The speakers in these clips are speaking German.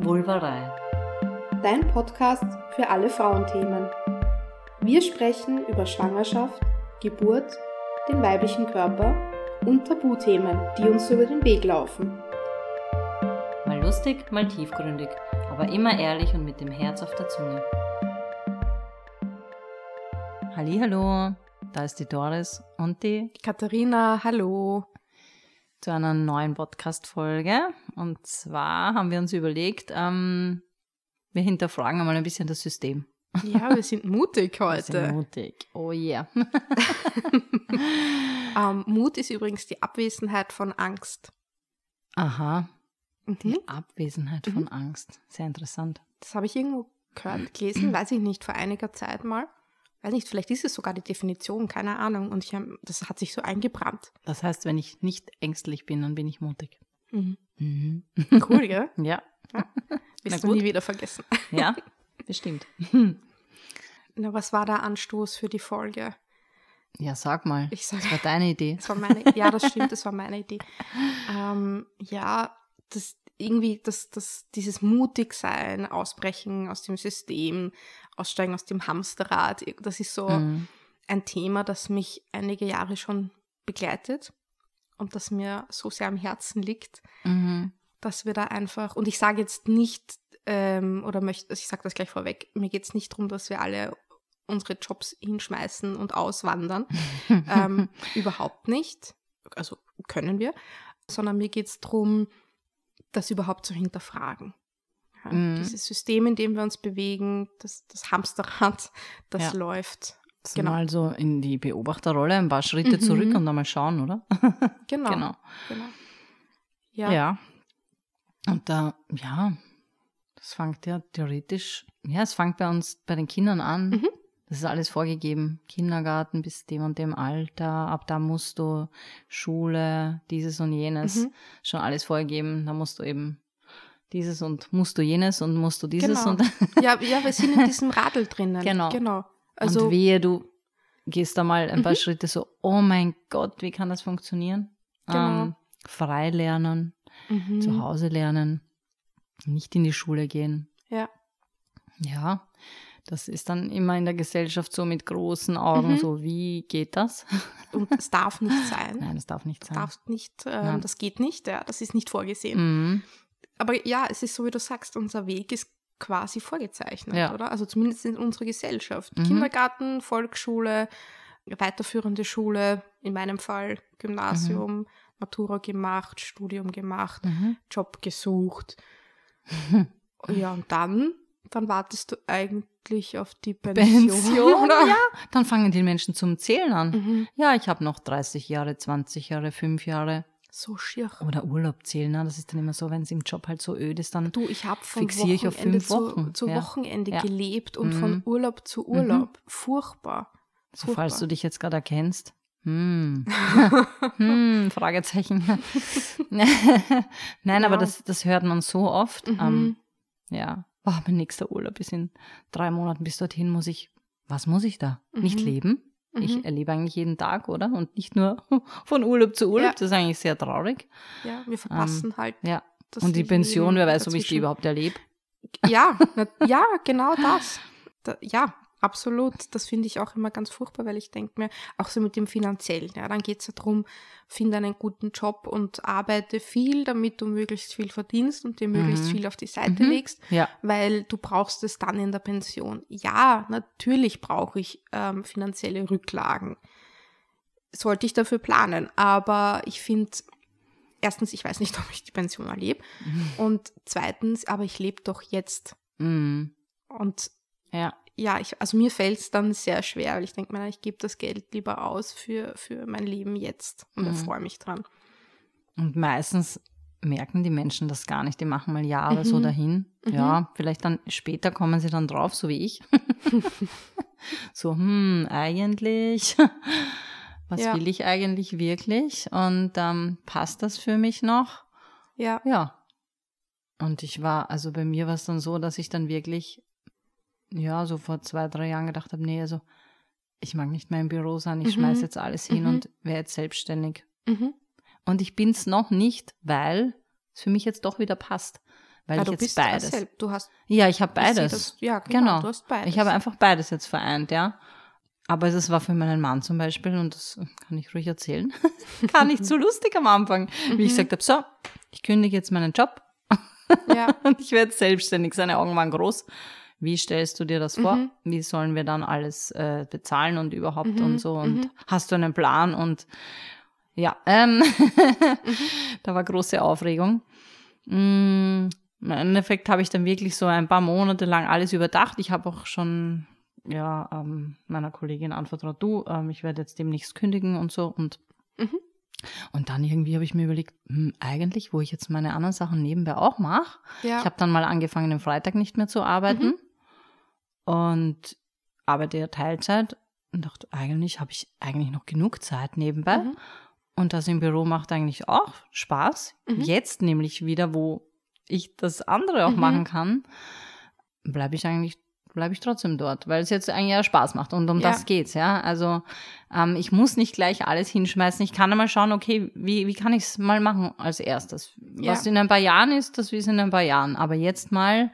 Vulvarei. Dein Podcast für alle Frauenthemen. Wir sprechen über Schwangerschaft, Geburt, den weiblichen Körper und Tabuthemen, die uns über den Weg laufen. Mal lustig, mal tiefgründig, aber immer ehrlich und mit dem Herz auf der Zunge. Hallo, da ist die Doris und die Katharina, hallo. Zu einer neuen Podcast-Folge. Und zwar haben wir uns überlegt, ähm, wir hinterfragen einmal ein bisschen das System. Ja, wir sind mutig Wir sind heute. mutig. Oh yeah. Ähm, Mut ist übrigens die Abwesenheit von Angst. Aha, die Mhm. Abwesenheit von Angst. Sehr interessant. Das habe ich irgendwo gehört, gelesen, weiß ich nicht, vor einiger Zeit mal. Weiß nicht, vielleicht ist es sogar die Definition, keine Ahnung. Und ich hab, das hat sich so eingebrannt. Das heißt, wenn ich nicht ängstlich bin, dann bin ich mutig. Mhm. Mhm. Cool, gell? Ja, Wirst du gut. nie wieder vergessen. ja, bestimmt. Na, was war der Anstoß für die Folge? Ja, sag mal. Ich sag- das war deine Idee. Das war meine, ja, das stimmt, das war meine Idee. Ähm, ja, das irgendwie, das, das, dieses mutig sein, ausbrechen aus dem System, aussteigen aus dem Hamsterrad, das ist so Mhm. ein Thema, das mich einige Jahre schon begleitet und das mir so sehr am Herzen liegt, Mhm. dass wir da einfach, und ich sage jetzt nicht, ähm, oder möchte, also ich sage das gleich vorweg, mir geht es nicht darum, dass wir alle unsere Jobs hinschmeißen und auswandern. ähm, überhaupt nicht. Also können wir. Sondern mir geht es darum, das überhaupt zu hinterfragen. Ja, Mhm. Dieses System, in dem wir uns bewegen, das, das Hamsterrad, das Ja. läuft. Genau. Mal so in die Beobachterrolle, ein paar Schritte Mhm. zurück und dann mal schauen, oder? Genau. Genau. genau. Ja. Ja. Und da, ja, das fängt ja theoretisch, ja, es fängt bei uns, bei den Kindern an. Mhm. Das ist alles vorgegeben. Kindergarten bis dem und dem Alter, ab da musst du Schule, dieses und jenes, Mhm. schon alles vorgegeben. Da musst du eben dieses und musst du jenes und musst du dieses Genau. und, Ja, ja, wir sind in diesem Radl drinnen. Genau. genau. und Also, wehe, du gehst da mal ein paar Mhm. Schritte so, oh mein Gott, wie kann das funktionieren? Genau. Ähm, frei lernen, mhm. zu Hause lernen, nicht in die Schule gehen. Ja. Ja, das ist dann immer in der Gesellschaft so mit großen Augen, Mhm. so wie geht das? Und es darf nicht sein. Nein, das darf nicht sein. Darf nicht, ähm, das geht nicht, ja, das ist nicht vorgesehen. Mhm. Aber ja, es ist so, wie du sagst, unser Weg ist quasi vorgezeichnet, Ja. oder? Also zumindest in unserer Gesellschaft. Mhm. Kindergarten, Volksschule, weiterführende Schule, in meinem Fall Gymnasium, Matura gemacht, Studium gemacht, Mhm. Job gesucht. ja, und dann, dann wartest du eigentlich auf die Pension. Pension, oder? ja. Dann fangen die Menschen zum Zählen an. Mhm. Ja, ich habe noch 30 Jahre, 20 Jahre, 5 Jahre. So schier. Oder Urlaub zählen. Ne? Das ist dann immer so, wenn es im Job halt so öd ist, dann Du, ich habe von Fixiere ich auf fünf Wochen, zu, zu ja. Wochenende Ja. gelebt und Mhm. von Urlaub zu Urlaub. Furchtbar. So, falls Furchtbar. du dich jetzt gerade erkennst. Hm. hm, Fragezeichen. Nein, aber Ja. das, das hört man so oft. Mhm. Ähm, ja, oh, mein nächster Urlaub ist in drei Monaten. Bis dorthin muss ich, was muss ich da? Nicht Mhm. leben? Mhm. Ich erlebe eigentlich jeden Tag, oder? Und nicht nur von Urlaub zu Urlaub. Ja. Das ist eigentlich sehr traurig. Ja, wir verpassen halt. Ja. das Und die Pension, wer weiß, ob ich die dazwischen. überhaupt erlebe. Ja, ja, genau das. Da, ja, absolut. Das finde ich auch immer ganz furchtbar, weil ich denke mir, auch so mit dem Finanziellen, ja, dann geht es ja darum, finde einen guten Job und arbeite viel, damit du möglichst viel verdienst und dir möglichst Mhm. viel auf die Seite Mhm. legst, Ja. weil du brauchst es dann in der Pension. Ja, natürlich brauche ich ähm, finanzielle Rücklagen. Sollte ich dafür planen, aber ich finde, erstens, ich weiß nicht, ob ich die Pension erlebe und zweitens, aber ich lebe doch jetzt. Mhm. Und Ja. Ja, ich, also mir fällt es dann sehr schwer, weil ich denke mir, ich gebe das Geld lieber aus für, für mein Leben jetzt und Mhm. erfreue mich dran. Und meistens merken die Menschen das gar nicht. Die machen mal Jahre so Mhm. dahin. Mhm. Ja, vielleicht dann später kommen sie dann drauf, so wie ich. so, hm, eigentlich, was Ja. will ich eigentlich wirklich? Und ähm, passt das für mich noch? Ja, Ja. Und ich war, also bei mir war es dann so, dass ich dann wirklich, ja, so vor zwei, drei Jahren gedacht habe, nee, also ich mag nicht mehr im Büro sein, ich Mhm. schmeiß jetzt alles hin Mhm. und werde jetzt selbstständig. mhm. Und ich bin's noch nicht, weil es für mich jetzt doch wieder passt. weil Ja, ich du jetzt bist beides. Du hast Ja, ich habe ich beides. Das, ja, genau, Genau. Du hast beides. Ich habe einfach beides jetzt vereint, ja. Aber es war für meinen Mann zum Beispiel, und das kann ich ruhig erzählen, gar nicht so lustig am Anfang, wie Mhm. ich gesagt habe, so, ich kündige jetzt meinen Job ja. und ich werde selbstständig. Seine Augen waren groß. Wie stellst du dir das vor? Mhm. Wie sollen wir dann alles äh, bezahlen und überhaupt Mhm, und so? Und mhm. hast du einen Plan? Und ja, ähm, Mhm. da war große Aufregung. Mm, Im Endeffekt habe ich dann wirklich so ein paar Monate lang alles überdacht. Ich habe auch schon ja, ähm, meiner Kollegin anvertraut, du, ähm, ich werde jetzt demnächst kündigen und so. Und, Mhm. und dann irgendwie habe ich mir überlegt, hm, eigentlich, wo ich jetzt meine anderen Sachen nebenbei auch mache, ja. ich habe dann mal angefangen, am Freitag nicht mehr zu arbeiten und arbeite ja Teilzeit und dachte, eigentlich habe ich eigentlich noch genug Zeit nebenbei. Mhm. Und das im Büro macht eigentlich auch Spaß. Mhm. Jetzt nämlich wieder, wo ich das andere auch Mhm. machen kann, bleibe ich eigentlich bleibe ich trotzdem dort, weil es jetzt eigentlich ja Spaß macht und um Ja. das geht's, ja. Also ähm, ich muss nicht gleich alles hinschmeißen. Ich kann einmal schauen, okay, wie, wie kann ich es mal machen als erstes? Ja. Was in ein paar Jahren ist, das ist in ein paar Jahren. Aber jetzt mal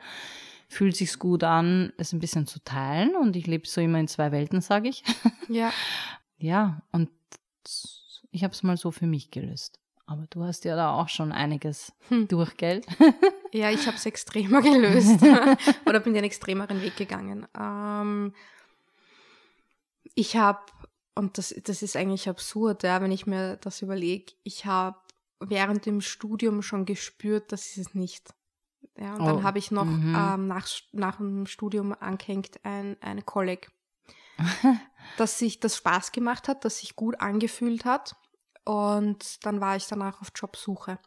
fühlt sich's gut an, es ein bisschen zu teilen und ich lebe so immer in zwei Welten, sage ich. ja. Ja, und ich habe es mal so für mich gelöst. Aber du hast ja da auch schon einiges Hm. durch, gell? Ja, ich habe es extremer gelöst oder bin den extremeren Weg gegangen. Ähm, ich habe, und das, das ist eigentlich absurd, ja, wenn ich mir das überlege, ich habe während dem Studium schon gespürt, das ist es nicht. Ja, und Oh, dann habe ich noch mhm. ähm, nach, nach dem Studium angehängt ein, eine Kolleg, dass sich das Spaß gemacht hat, dass sich gut angefühlt hat. Und dann war ich danach auf Jobsuche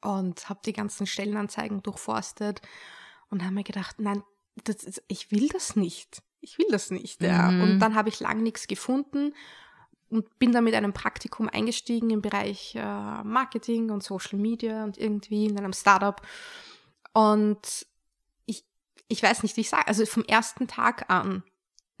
und habe die ganzen Stellenanzeigen durchforstet und habe mir gedacht, nein, das ist, ich will das nicht. Ich will das nicht. Ja. Mhm. Und dann habe ich lang nichts gefunden und bin dann mit einem Praktikum eingestiegen im Bereich äh, Marketing und Social Media und irgendwie in einem Startup. Und ich, ich weiß nicht, wie ich sage, also vom ersten Tag an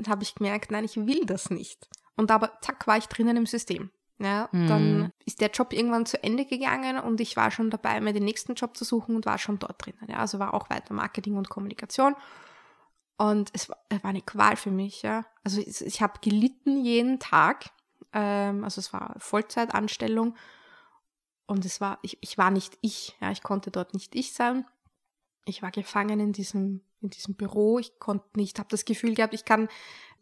habe ich gemerkt, nein, ich will das nicht. Und aber zack, war ich drinnen im System. Ja, Mhm. dann ist der Job irgendwann zu Ende gegangen und ich war schon dabei, mir den nächsten Job zu suchen und war schon dort drinnen. Ja, also war auch weiter Marketing und Kommunikation. Und es war, war eine Qual für mich, ja. Also ich, ich habe gelitten jeden Tag. Ähm, also es war Vollzeitanstellung. Und es war, ich, ich war nicht ich, ja, ich konnte dort nicht ich sein. Ich war gefangen in diesem, in diesem Büro. Ich konnte nicht, habe das Gefühl gehabt, ich kann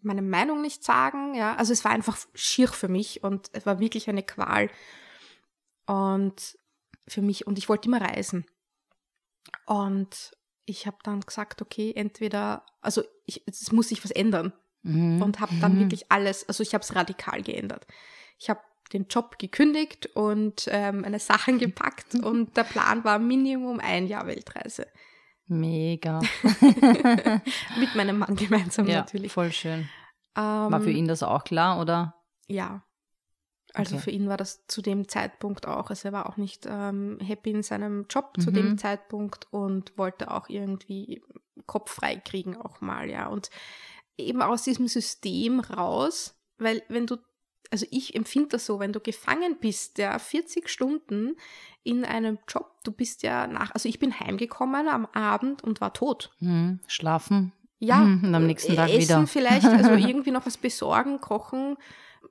meine Meinung nicht sagen, ja. Also es war einfach schier für mich und es war wirklich eine Qual. Und für mich, und ich wollte immer reisen. Und ich habe dann gesagt, okay, entweder, also ich, es muss sich was ändern Mhm. und habe dann Mhm. wirklich alles, also ich habe es radikal geändert. Ich habe den Job gekündigt und ähm, meine Sachen gepackt und der Plan war Minimum ein Jahr Weltreise. Mega. Mit meinem Mann gemeinsam ja, natürlich. voll schön. Ähm, War für ihn das auch klar, oder? Ja. Also Okay. für ihn war das zu dem Zeitpunkt auch, also er war auch nicht ähm, happy in seinem Job zu Mhm. dem Zeitpunkt und wollte auch irgendwie Kopf frei kriegen auch mal, ja. Und eben aus diesem System raus, weil wenn du, also ich empfinde das so, wenn du gefangen bist, ja, 40 Stunden in einem Job, du bist ja nach, also ich bin heimgekommen am Abend und war tot. Mhm. Schlafen. Ja, Mhm, und am nächsten Tag Essen wieder. vielleicht, also irgendwie noch was besorgen, kochen,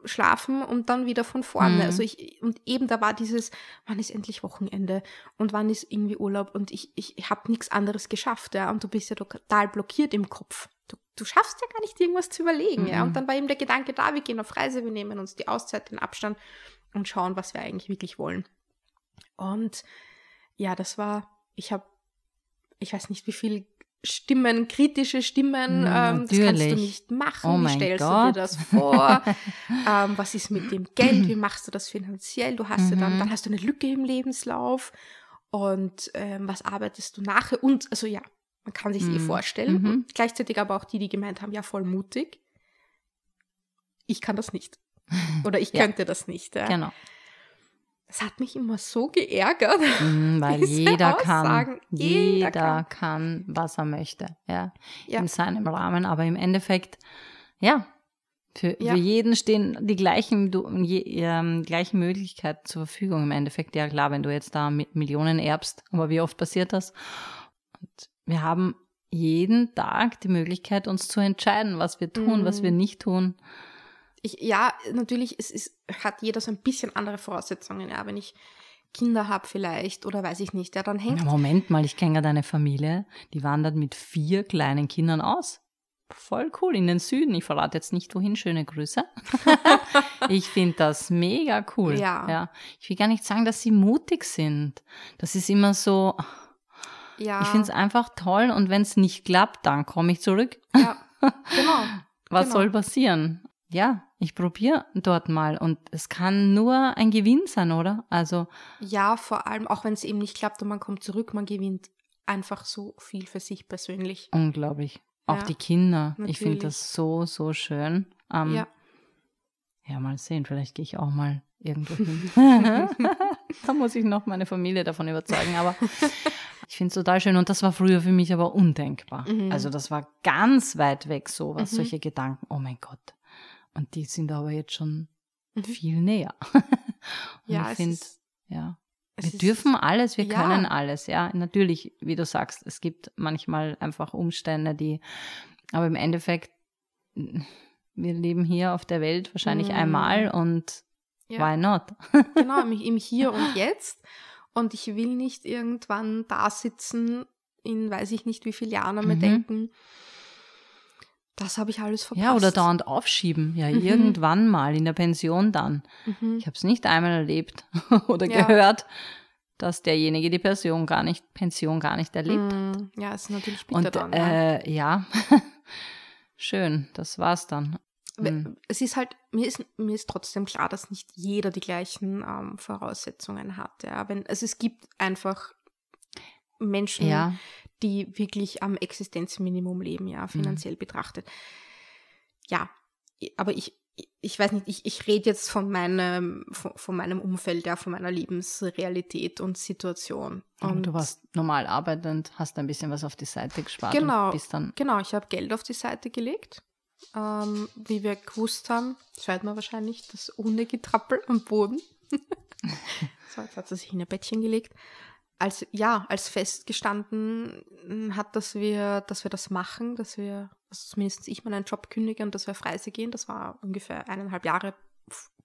schlafen und dann wieder von vorne. Mhm. Also ich, und eben da war dieses, wann ist endlich Wochenende und wann ist irgendwie Urlaub und ich, ich, ich habe nichts anderes geschafft, ja, und du bist ja total blockiert im Kopf. Du, du schaffst ja gar nicht irgendwas zu überlegen, ja. Mhm. Und dann war eben der Gedanke da, wir gehen auf Reise, wir nehmen uns die Auszeit, den Abstand und schauen, was wir eigentlich wirklich wollen. Und ja, das war, ich habe, ich weiß nicht, wie viel Stimmen, kritische Stimmen, Mm, ähm, das kannst du nicht machen, Oh wie stellst du Gott. dir das vor, ähm, was ist mit dem Geld, wie machst du das finanziell, du hast ja dann, Mhm. dann hast du eine Lücke im Lebenslauf und ähm, was arbeitest du nachher und, also ja, man kann sich eh Mhm. vorstellen, Mhm. gleichzeitig aber auch die, die gemeint haben, ja, voll mutig, ich kann das nicht. Oder ich Ja. könnte das nicht. Ja. Genau. Das hat mich immer so geärgert. Mhm, weil jeder kann, Aussagen, jeder jeder kann. kann, was er möchte, ja, Ja. in seinem Rahmen. Aber im Endeffekt, ja, Für, Ja. für jeden stehen die gleichen, du, je, ähm, gleichen Möglichkeiten zur Verfügung im Endeffekt. Ja klar, wenn du jetzt da mit Millionen erbst, aber wie oft passiert das? Und wir haben jeden Tag die Möglichkeit, uns zu entscheiden, was wir tun, Mhm. was wir nicht tun. Ich, ja, natürlich, es ist, hat jeder so ein bisschen andere Voraussetzungen. Ja, wenn ich Kinder habe vielleicht oder weiß ich nicht, ja, dann hängt Ja, Moment mal, ich kenne gerade eine Familie, die wandert mit vier kleinen Kindern aus. Voll cool, in den Süden. Ich verrate jetzt nicht wohin, schöne Grüße. ich finde das mega cool. Ja. ja. Ich will gar nicht sagen, dass sie mutig sind. Das ist immer so, ja, ich finde es einfach toll und wenn es nicht klappt, dann komme ich zurück. ja, genau. Was Genau. soll passieren? Ja, ich probiere dort mal und es kann nur ein Gewinn sein, oder? Also, Ja, vor allem, auch wenn es eben nicht klappt und man kommt zurück, man gewinnt einfach so viel für sich persönlich. unglaublich. Auch Ja, die Kinder. Ich finde natürlich. das so, so schön. Ähm, Ja. Ja, mal sehen. Vielleicht gehe ich auch mal irgendwo hin. da muss ich noch meine Familie davon überzeugen. Aber ich finde es total schön. Und das war früher für mich aber undenkbar. Mhm. Also das war ganz weit weg, sowas, Mhm. solche Gedanken. Oh mein Gott. Und die sind aber jetzt schon Mhm. viel näher. Und Ja, ich finde, ja. Wir dürfen alles, wir Ja. können alles, ja. Natürlich, wie du sagst, es gibt manchmal einfach Umstände, die, aber im Endeffekt, wir leben hier auf der Welt wahrscheinlich Mm. einmal und Ja. why not? Genau, im, Hier und Jetzt. Und ich will nicht irgendwann da sitzen, in weiß ich nicht wie vielen Jahren und mir Mhm. denken, das habe ich alles verpasst. Ja, oder dauernd aufschieben. Ja, Mhm. irgendwann mal in der Pension dann. Mhm. Ich habe es nicht einmal erlebt oder Ja. gehört, dass derjenige die Pension gar nicht, Pension gar nicht erlebt. Mm, Ja, ist natürlich bitter Und dann. äh, ja, schön, das war's dann. Mhm. Es ist halt, mir ist, mir ist trotzdem klar, dass nicht jeder die gleichen ähm, Voraussetzungen hat. Ja. Wenn, also es gibt einfach Menschen, Ja, die wirklich am Existenzminimum leben, Mhm. ja, finanziell betrachtet. Ja, aber ich, ich weiß nicht, ich, ich rede jetzt von meinem, von, von meinem Umfeld, ja, von meiner Lebensrealität und Situation. Aber Und du warst normal arbeitend, hast ein bisschen was auf die Seite gespart Genau. und bist dann. Genau, ich habe Geld auf die Seite gelegt. Ähm, wie wir gewusst haben, das hört man wahrscheinlich, das Hundegetrappel am Boden. so, jetzt hat sie sich in ein Bettchen gelegt. Als, ja, als festgestanden mh, hat, dass wir, dass wir das machen, dass wir, also zumindest ich meinen Job kündige und dass wir freise gehen. Das war ungefähr eineinhalb Jahre,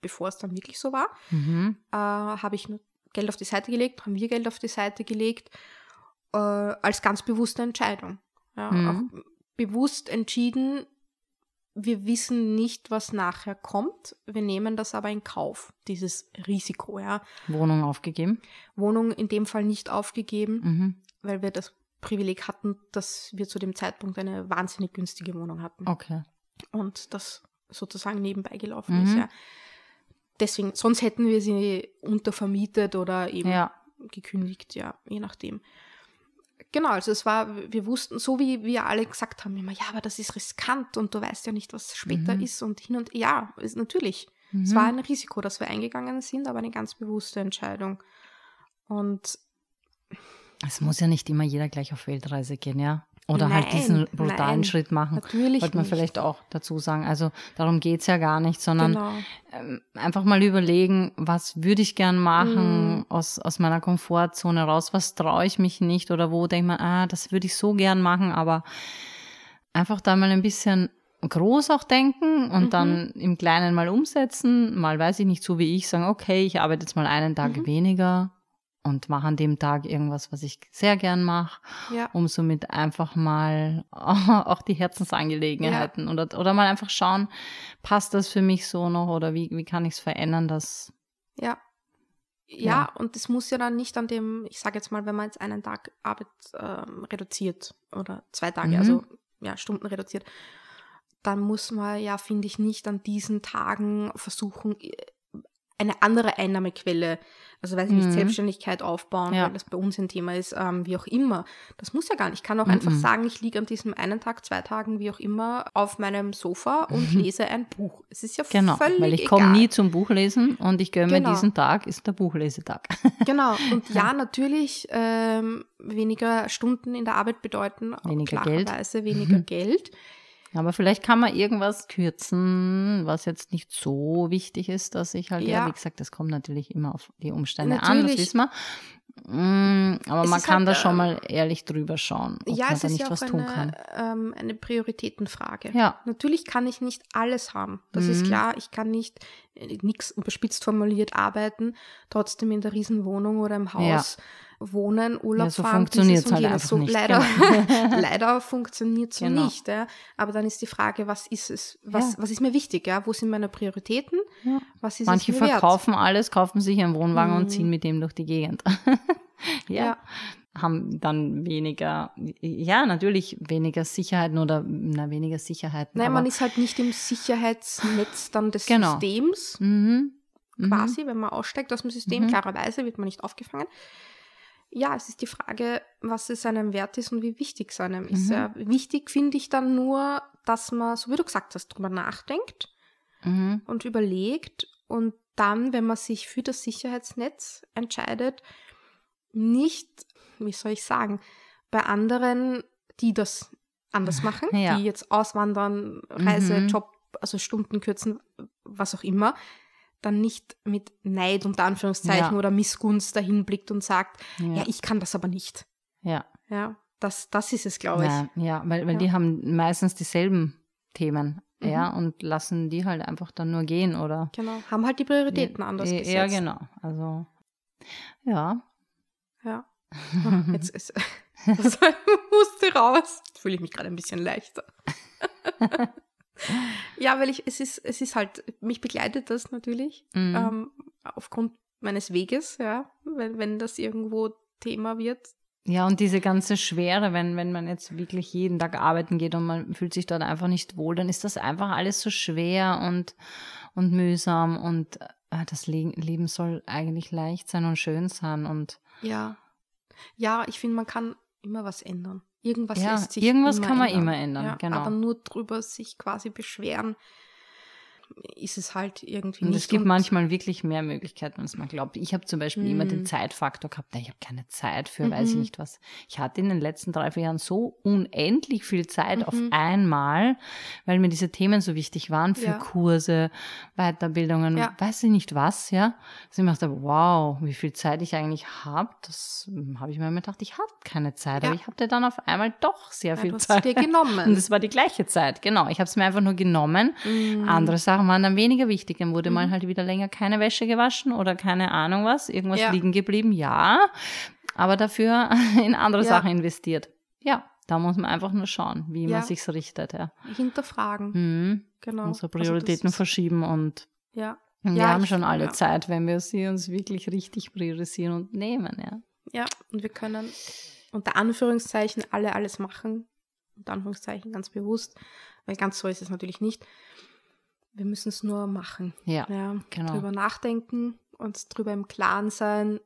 bevor es dann wirklich so war Mhm. äh, habe ich nur Geld auf die Seite gelegt, haben wir Geld auf die Seite gelegt, äh, als ganz bewusste Entscheidung. Ja, Mhm. Auch bewusst entschieden, wir wissen nicht, was nachher kommt, wir nehmen das aber in Kauf, dieses Risiko. Ja. Wohnung aufgegeben. Wohnung in dem Fall nicht aufgegeben, Mhm. weil wir das Privileg hatten, dass wir zu dem Zeitpunkt eine wahnsinnig günstige Wohnung hatten Okay. und das sozusagen nebenbei gelaufen Mhm. ist. Ja. Deswegen, sonst hätten wir sie untervermietet oder eben Ja. gekündigt, ja, je nachdem. Genau, also es war, wir wussten, so wie wir alle gesagt haben, immer, ja, aber das ist riskant und du weißt ja nicht, was später Mhm. ist und hin und ja, ist natürlich. Mhm. Es war ein Risiko, das wir eingegangen sind, aber eine ganz bewusste Entscheidung. Und Es muss ja nicht immer jeder gleich auf Weltreise gehen, ja. Oder halt Nein, diesen brutalen nein, Schritt machen. natürlich Wollte man nicht. vielleicht auch dazu sagen. Also darum geht's ja gar nicht, sondern genau. ähm, einfach mal überlegen, was würde ich gern machen Mhm. aus, aus meiner Komfortzone raus, was traue ich mich nicht oder wo denkt man, ah, das würde ich so gern machen, aber einfach da mal ein bisschen groß auch denken und Mhm. dann im Kleinen mal umsetzen, mal weiß ich nicht, so wie ich, sagen, okay, ich arbeite jetzt mal einen Tag Mhm. weniger und mache an dem Tag irgendwas, was ich sehr gern mache, Ja, um somit einfach mal auch die Herzensangelegenheiten oder, oder mal einfach schauen, passt das für mich so noch oder wie, wie kann ich es verändern, dass ja. Ja, Ja. und es muss ja dann nicht an dem, ich sage jetzt mal, wenn man jetzt einen Tag Arbeit ähm, reduziert oder zwei Tage, Mhm. also ja, Stunden reduziert, dann muss man ja, finde ich, nicht an diesen Tagen versuchen, eine andere Einnahmequelle, also weiß ich nicht, Mhm. Selbstständigkeit aufbauen, Ja. weil das bei uns ein Thema ist, ähm, wie auch immer. Das muss ja gar nicht. Ich kann auch einfach Mhm. sagen, ich liege an diesem einen Tag, zwei Tagen, wie auch immer, auf meinem Sofa und lese ein Buch. Es ist ja genau, völlig weil ich komme nie zum Buchlesen und ich gönne Genau. mir diesen Tag, ist der Buchlesetag. Genau, und ja, natürlich ähm, weniger Stunden in der Arbeit bedeuten Weniger Geld. klarerweise weniger Geld. Aber vielleicht kann man irgendwas kürzen, was jetzt nicht so wichtig ist, dass ich halt, ja, Ja. wie gesagt, das kommt natürlich immer auf die Umstände an, das Natürlich. wissen wir. Mm, Aber Es man ist kann halt, da schon ähm, mal ehrlich drüber schauen, ob ja, man es da ist nicht ja auch was tun kann. eine, ähm, eine Prioritätenfrage. Ja, Natürlich kann ich nicht alles haben. Das ist Mhm. klar. Ich kann nicht nichts überspitzt formuliert arbeiten, trotzdem in der Riesenwohnung oder im Haus wohnen, Urlaub Ja, so fahren, funktioniert's dieses und halt jenes. einfach so nicht, Leider, genau. leider funktioniert so Genau. nicht. Ja. Aber dann ist die Frage, was ist es? Was, Ja. was ist mir wichtig? Ja? Wo sind meine Prioritäten? Ja. Was ist manche es mir wert? verkaufen alles, kaufen sich einen Wohnwagen und Mhm. ziehen mit dem durch die Gegend. ja. Haben dann weniger, ja, natürlich weniger Sicherheiten oder, na, weniger Sicherheiten. Nein, man ist halt nicht im Sicherheitsnetz dann des Genau. Systems. mhm. Mhm. quasi, wenn man aussteigt aus dem System, Mhm. klarerweise wird man nicht aufgefangen. Ja, es ist die Frage, was es einem wert ist und wie wichtig es einem ist. Mhm. Ja, wichtig finde ich dann nur, dass man, so wie du gesagt hast, drüber nachdenkt Mhm. und überlegt und dann, wenn man sich für das Sicherheitsnetz entscheidet, nicht, wie soll ich sagen, bei anderen, die das anders machen, Ja. die jetzt auswandern, Reise, Mhm. Job, also Stunden kürzen, was auch immer, dann nicht mit Neid unter Anführungszeichen Ja. oder Missgunst dahin blickt und sagt, ja. Ja. ich kann das aber nicht. ja. Ja, das, das ist es, glaube ich. Ja, weil, weil die haben meistens dieselben Themen, Mhm. ja, und lassen die halt einfach dann nur gehen oder. Genau. Haben halt die Prioritäten anders ja, gesetzt. ja, genau. Also, ja. Ja. Oh, Jetzt ist das musste raus. Jetzt fühle ich mich gerade ein bisschen leichter. Ja, weil ich, es ist, es ist halt, mich begleitet das natürlich, Mhm. ähm, aufgrund meines Weges, ja, wenn, wenn das irgendwo Thema wird. Ja, und diese ganze Schwere, wenn, wenn man jetzt wirklich jeden Tag arbeiten geht und man fühlt sich dort einfach nicht wohl, dann ist das einfach alles so schwer und, und mühsam und äh, das Le Leben soll eigentlich leicht sein und schön sein und Ja. Ja, ich finde, man kann immer was ändern. Irgendwas Ja, lässt sich irgendwas immer kann man ändern. immer ändern, ja, genau. Aber nur drüber sich quasi beschweren, ist es halt irgendwie Und nicht. es gibt manchmal wirklich mehr Möglichkeiten, als man glaubt. Ich habe zum Beispiel immer den Mhm. Zeitfaktor gehabt. Ich habe keine Zeit für, weiß ich Mhm. nicht was. Ich hatte in den letzten drei, vier Jahren so unendlich viel Zeit auf Mhm. einmal, weil mir diese Themen so wichtig waren für Ja. Kurse, Weiterbildungen, Ja. weiß ich nicht was, ja. Also ich dachte, wow, wie viel Zeit ich eigentlich habe. Das hm, habe ich mir immer gedacht, ich habe keine Zeit. Ja. Aber ich hatte dann auf einmal doch sehr viel du hast Zeit. dir genommen. Und es war die gleiche Zeit, genau. Ich habe es mir einfach nur genommen. Mhm. Andere Sachen waren dann weniger wichtig. Dann wurde mal Mhm. halt wieder länger keine Wäsche gewaschen oder keine Ahnung was, irgendwas Ja. liegen geblieben, ja. Aber dafür in andere Ja. Sachen investiert. Ja, da muss man einfach nur schauen, wie Ja. man sich's richtet, ja. Hinterfragen, Mhm. genau. Unsere Also Prioritäten ist- verschieben und Ja, wir Ja, haben schon alle. Zeit, wenn wir sie uns wirklich richtig priorisieren und nehmen, ja. ja. Und wir können unter Anführungszeichen alle alles machen. Unter Anführungszeichen ganz bewusst, weil ganz so ist es natürlich nicht. Wir müssen es nur machen. Ja, Ja, genau. drüber nachdenken, uns drüber im Klaren sein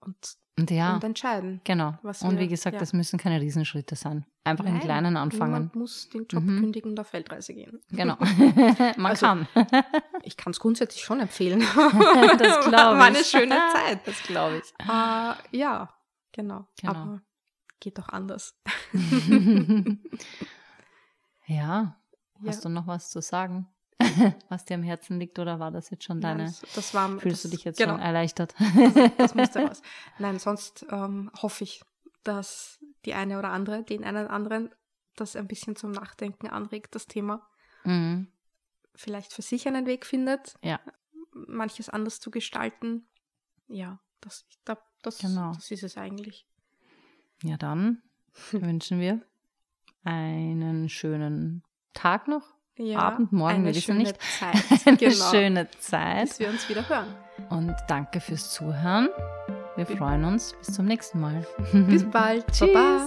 und, und ja, und entscheiden. genau. Und wir- wie gesagt, ja. das müssen keine Riesenschritte sein. Einfach im Nein, Kleinen anfangen. Niemand muss den Job Mhm. kündigen und auf Weltreise gehen. Genau. man Also, kann. Ich kann es grundsätzlich schon empfehlen. das glaube ich. War eine schöne Zeit. Das glaube ich. Äh, ja, genau. Genau. Aber geht doch anders. ja, Ja. hast du noch was zu sagen? was dir am Herzen liegt oder war das jetzt schon Nein, deine? das, das war, Fühlst das, du dich jetzt genau, schon erleichtert? Das musste raus. Nein, sonst ähm, hoffe ich, dass die eine oder andere, den einen oder anderen, das ein bisschen zum Nachdenken anregt, das Thema. mhm. Vielleicht für sich einen Weg findet, Ja. manches anders zu gestalten. Ja, das, ich glaub, das, Genau. das ist es eigentlich. Ja, dann wünschen wir einen schönen Tag noch. Ja, Abend, morgen, wir wissen nicht. Zeit. Eine genau. schöne Zeit. Bis wir uns wieder hören. Und danke fürs Zuhören. Wir freuen uns. Bis zum nächsten Mal. Bis bald. Tschüss. Baba.